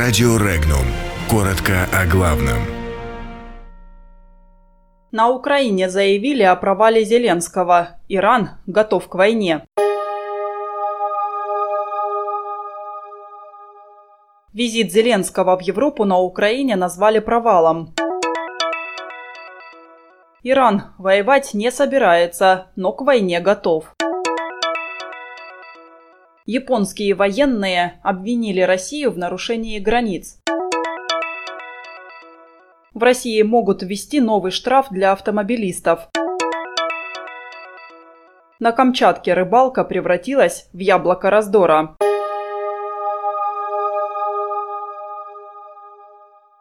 Радио Регнум. Коротко о главном. На Украине заявили о провале Зеленского. Иран готов к войне. Визит Зеленского в Европу на Украине назвали провалом. Иран воевать не собирается, но к войне готов. Японские военные обвинили Россию в нарушении границ. В России могут ввести новый штраф для автомобилистов. На Камчатке рыбалка превратилась в яблоко раздора.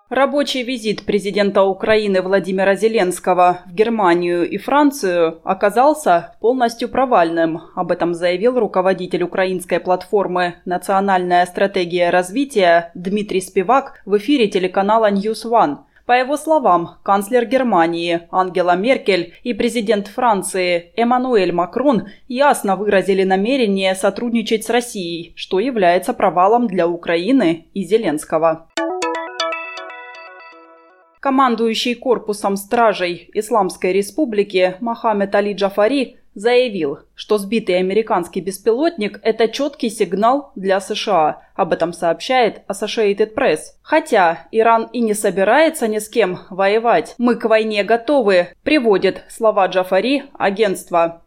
Рабочий визит президента Украины Владимира Зеленского в Германию и Францию оказался полностью провальным. Об этом заявил руководитель украинской платформы «Национальная стратегия развития» Дмитрий Спивак в эфире телеканала News One. По его словам, канцлер Германии Ангела Меркель и президент Франции Эммануэль Макрон ясно выразили намерение сотрудничать с Россией, что является провалом для Украины и Зеленского. Командующий корпусом стражей Исламской Республики Мохаммед Али Джафари заявил, что сбитый американский беспилотник – это четкий сигнал для США. Об этом сообщает Associated Press. Хотя Иран и не собирается ни с кем воевать, мы к войне готовы, приводит слова Джафари агентство.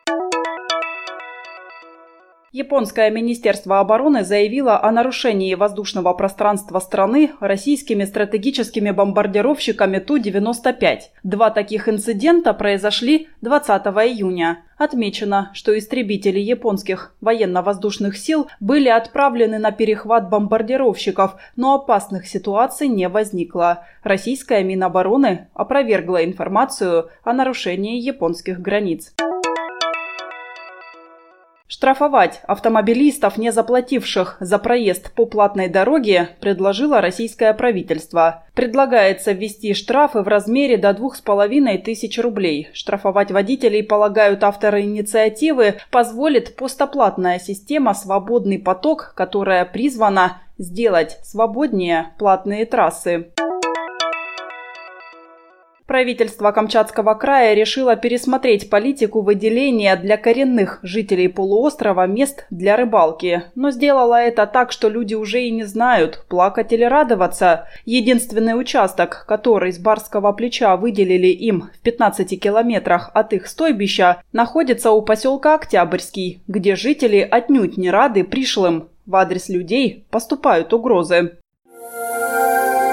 Японское министерство обороны заявило о нарушении воздушного пространства страны российскими стратегическими бомбардировщиками Ту-95. Два таких инцидента произошли 20 июня. Отмечено, что истребители японских военно-воздушных сил были отправлены на перехват бомбардировщиков, но опасных ситуаций не возникло. Российская Минобороны опровергла информацию о нарушении японских границ. Штрафовать автомобилистов, не заплативших за проезд по платной дороге, предложило российское правительство. Предлагается ввести штрафы в размере до двух с половиной тысяч рублей. Штрафовать водителей, полагают авторы инициативы, позволит постоплатная система «Свободный поток», которая призвана сделать свободнее платные трассы. Правительство Камчатского края решило пересмотреть политику выделения для коренных жителей полуострова мест для рыбалки. Но сделало это так, что люди уже и не знают, плакать или радоваться. Единственный участок, который с Барского плеча выделили им в 15 километрах от их стойбища, находится у поселка Октябрьский, где жители отнюдь не рады пришлым. В адрес людей поступают угрозы.